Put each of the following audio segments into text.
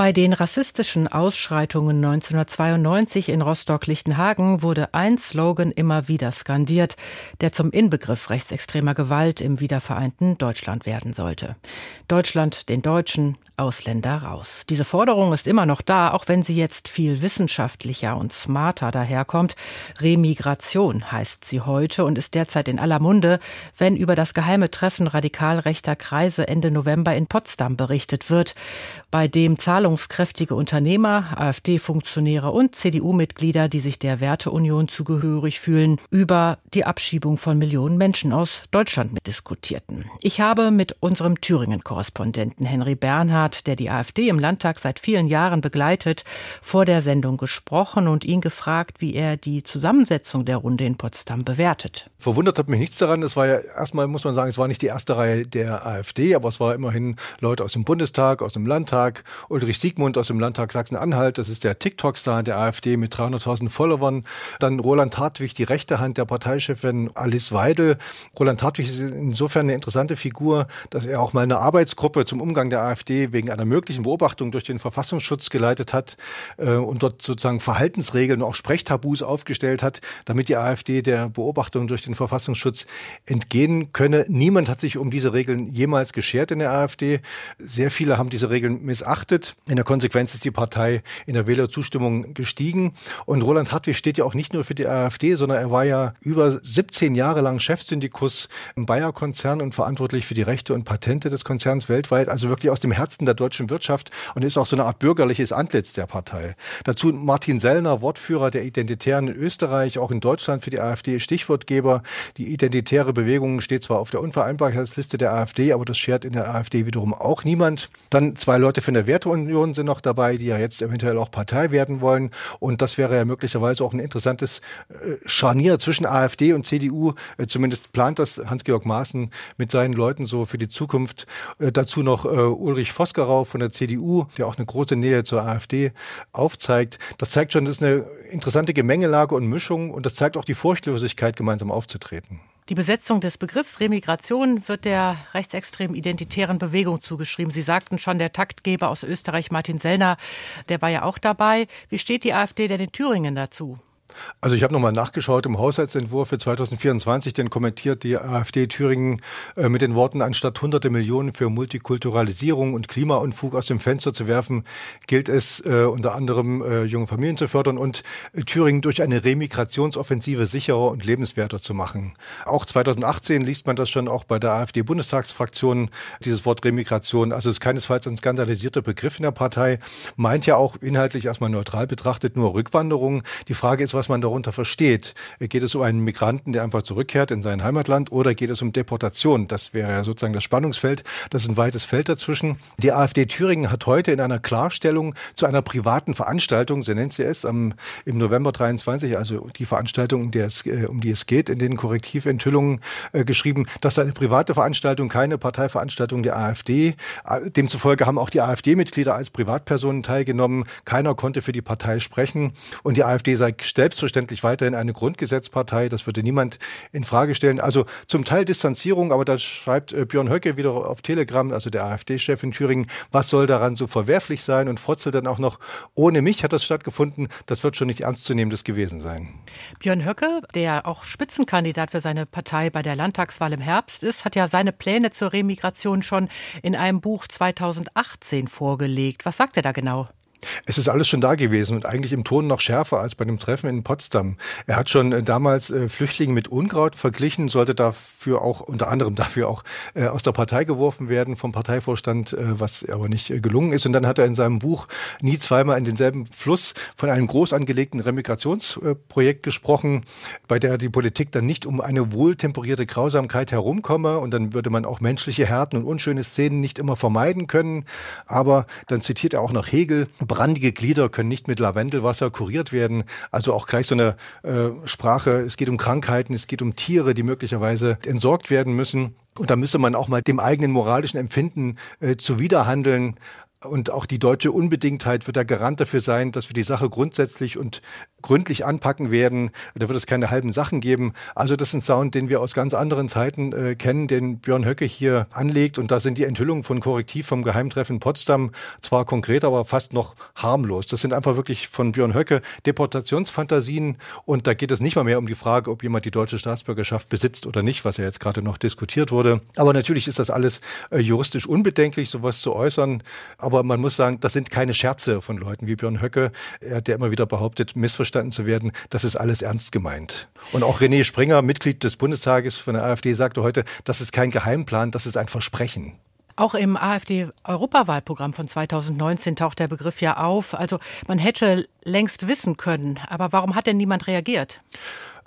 bei den rassistischen Ausschreitungen 1992 in Rostock-Lichtenhagen wurde ein Slogan immer wieder skandiert, der zum Inbegriff rechtsextremer Gewalt im wiedervereinten Deutschland werden sollte. Deutschland den Deutschen, Ausländer raus. Diese Forderung ist immer noch da, auch wenn sie jetzt viel wissenschaftlicher und smarter daherkommt. Remigration heißt sie heute und ist derzeit in aller Munde, wenn über das geheime Treffen radikal rechter Kreise Ende November in Potsdam berichtet wird, bei dem Zahlungen zahlungskräftige Unternehmer, AfD-Funktionäre und CDU-Mitglieder, die sich der Werteunion zugehörig fühlen, über die Abschiebung von Millionen Menschen aus Deutschland mitdiskutierten. Ich habe mit unserem Thüringen-Korrespondenten Henry Bernhard, der die AfD im Landtag seit vielen Jahren begleitet, vor der Sendung gesprochen und ihn gefragt, wie er die Zusammensetzung der Runde in Potsdam bewertet. Verwundert hat mich nichts daran. Es war ja erstmal, muss man sagen, es war nicht die erste Reihe der AfD, aber es war immerhin Leute aus dem Bundestag, aus dem Landtag. Ulrich Siegmund aus dem Landtag Sachsen-Anhalt, das ist der TikTok-Star der AfD mit 300.000 Followern. Dann Roland Hartwig, die rechte Hand der Parteichefin Alice Weidel. Roland Hartwig ist insofern eine interessante Figur, dass er auch mal eine Arbeitsgruppe zum Umgang der AfD wegen einer möglichen Beobachtung durch den Verfassungsschutz geleitet hat äh, und dort sozusagen Verhaltensregeln und auch Sprechtabus aufgestellt hat, damit die AfD der Beobachtung durch den Verfassungsschutz entgehen könne. Niemand hat sich um diese Regeln jemals geschert in der AfD. Sehr viele haben diese Regeln missachtet. In der Konsequenz ist die Partei in der Wählerzustimmung gestiegen. Und Roland Hartwig steht ja auch nicht nur für die AfD, sondern er war ja über 17 Jahre lang Chefsyndikus im Bayer-Konzern und verantwortlich für die Rechte und Patente des Konzerns weltweit. Also wirklich aus dem Herzen der deutschen Wirtschaft und ist auch so eine Art bürgerliches Antlitz der Partei. Dazu Martin Sellner, Wortführer der Identitären in Österreich, auch in Deutschland für die AfD Stichwortgeber. Die identitäre Bewegung steht zwar auf der Unvereinbarkeitsliste der AfD, aber das schert in der AfD wiederum auch niemand. Dann zwei Leute von der Werteunion Union sind noch dabei, die ja jetzt eventuell auch Partei werden wollen. Und das wäre ja möglicherweise auch ein interessantes äh, Scharnier zwischen AfD und CDU. Äh, zumindest plant das Hans-Georg Maaßen mit seinen Leuten so für die Zukunft. Äh, dazu noch Ulrich Vosgerau von der CDU, der auch eine große Nähe zur AfD aufzeigt. Das zeigt schon, das ist eine interessante Gemengelage und Mischung und das zeigt auch die Furchtlosigkeit, gemeinsam aufzutreten. Die Besetzung des Begriffs Remigration wird der rechtsextremen identitären Bewegung zugeschrieben. Sie sagten schon, der Taktgeber aus Österreich, Martin Sellner, der war ja auch dabei. Wie steht die AfD denn in Thüringen dazu? Also ich habe nochmal nachgeschaut im Haushaltsentwurf für 2024, den kommentiert die AfD Thüringen äh, mit den Worten, anstatt hunderte Millionen für Multikulturalisierung und Klimaunfug aus dem Fenster zu werfen, gilt es äh, unter anderem äh, junge Familien zu fördern und äh, Thüringen durch eine Remigrationsoffensive sicherer und lebenswerter zu machen. Auch 2018 liest man das schon auch bei der AfD-Bundestagsfraktion, dieses Wort Remigration. Also es ist keinesfalls ein skandalisierter Begriff in der Partei, meint ja auch inhaltlich erstmal neutral betrachtet nur Rückwanderung. Die Frage ist, was man darunter versteht. Geht es um einen Migranten, der einfach zurückkehrt in sein Heimatland oder geht es um Deportation? Das wäre ja sozusagen das Spannungsfeld. Das ist ein weites Feld dazwischen. Die AfD Thüringen hat heute in einer Klarstellung zu einer privaten Veranstaltung, so nennt sie es, am, im November 23, also die Veranstaltung, um die es, äh, um die es geht, in den Korrektiventhüllungen äh, geschrieben, dass eine private Veranstaltung keine Parteiveranstaltung der AfD. Äh, demzufolge haben auch die AfD-Mitglieder als Privatpersonen teilgenommen. Keiner konnte für die Partei sprechen und die AfD sei selbst selbstverständlich weiterhin eine Grundgesetzpartei. Das würde niemand in Frage stellen. Also zum Teil Distanzierung, aber da schreibt äh, Björn Höcke wieder auf Telegram, also der AfD-Chef in Thüringen, was soll daran so verwerflich sein und frotzelt dann auch noch, ohne mich hat das stattgefunden. Das wird schon nicht ernstzunehmendes gewesen sein. Björn Höcke, der auch Spitzenkandidat für seine Partei bei der Landtagswahl im Herbst ist, hat ja seine Pläne zur Remigration schon in einem Buch 2018 vorgelegt. Was sagt er da genau? Es ist alles schon da gewesen und eigentlich im Ton noch schärfer als bei dem Treffen in Potsdam. Er hat schon äh, damals äh, Flüchtlinge mit Unkraut verglichen, sollte dafür auch, unter anderem dafür auch äh, aus der Partei geworfen werden vom Parteivorstand, was aber nicht gelungen ist. Und dann hat er in seinem Buch nie zweimal in denselben Fluss von einem groß angelegten Remigrationsprojekt gesprochen, bei der die Politik dann nicht um eine wohltemperierte Grausamkeit herumkomme und dann würde man auch menschliche Härten und unschöne Szenen nicht immer vermeiden können. Aber dann zitiert er auch noch Hegel, brandige Glieder können nicht mit Lavendelwasser kuriert werden. Also auch gleich so eine äh, Sprache. Es geht um Krankheiten, es geht um Tiere, die möglicherweise entsorgt werden müssen. Und da müsste man auch mal dem eigenen moralischen Empfinden äh, zuwiderhandeln. Und auch die deutsche Unbedingtheit wird der Garant dafür sein, dass wir die Sache grundsätzlich und gründlich anpacken werden. Da wird es keine halben Sachen geben. Also das ist ein Sound, den wir aus ganz anderen Zeiten äh, kennen, den Björn Höcke hier anlegt. Und da sind die Enthüllungen von Korrektiv vom Geheimtreffen Potsdam zwar konkret, aber fast noch harmlos. Das sind einfach wirklich von Björn Höcke Deportationsfantasien. Und da geht es nicht mal mehr um die Frage, ob jemand die deutsche Staatsbürgerschaft besitzt oder nicht, was ja jetzt gerade noch diskutiert wurde. Aber natürlich ist das alles äh, juristisch unbedenklich, sowas zu äußern. Man muss sagen, das sind keine Scherze von Leuten wie Björn Höcke, der immer wieder behauptet, missverstanden zu werden. Das ist alles ernst gemeint. Und auch René Springer, Mitglied des Bundestages von der AfD, sagte heute, das ist kein Geheimplan, das ist ein Versprechen. Auch im AfD-Europawahlprogramm von 2019 taucht der Begriff ja auf. Also man hätte längst wissen können. Aber warum hat denn niemand reagiert?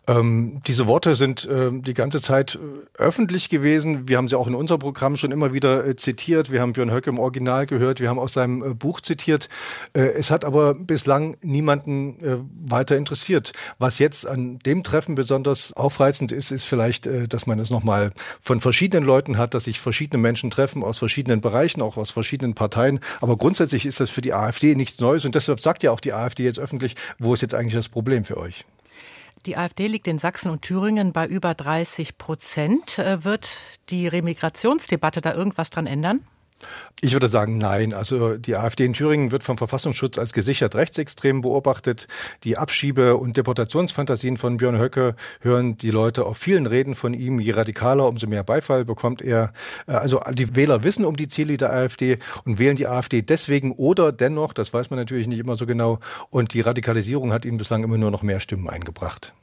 Ähm, diese Worte sind äh, die ganze Zeit äh, öffentlich gewesen. Wir haben sie auch in unserem Programm schon immer wieder äh, zitiert. Wir haben Björn Höcke im Original gehört. Wir haben aus seinem äh, Buch zitiert. Äh, es hat aber bislang niemanden äh, weiter interessiert. Was jetzt an dem Treffen besonders aufreizend ist, ist vielleicht, dass man es nochmal von verschiedenen Leuten hat, dass sich verschiedene Menschen treffen aus verschiedenen Bereichen, auch aus verschiedenen Parteien. Aber grundsätzlich ist das für die AfD nichts Neues. Und deshalb sagt ja auch die AfD jetzt öffentlich, wo ist jetzt eigentlich das Problem für euch? Die AfD liegt in Sachsen und Thüringen bei über 30 Prozent. Äh, wird die Remigrationsdebatte da irgendwas dran ändern? Ich würde sagen, nein. Also die AfD in Thüringen wird vom Verfassungsschutz als gesichert rechtsextrem beobachtet. Die Abschiebe- und Deportationsfantasien von Björn Höcke hören die Leute auf vielen Reden von ihm. Je radikaler, umso mehr Beifall bekommt er. Äh, also die Wähler wissen um die Ziele der AfD und wählen die AfD deswegen oder dennoch, das weiß man natürlich nicht immer so genau. Und die Radikalisierung hat ihnen bislang immer nur noch mehr Stimmen eingebracht.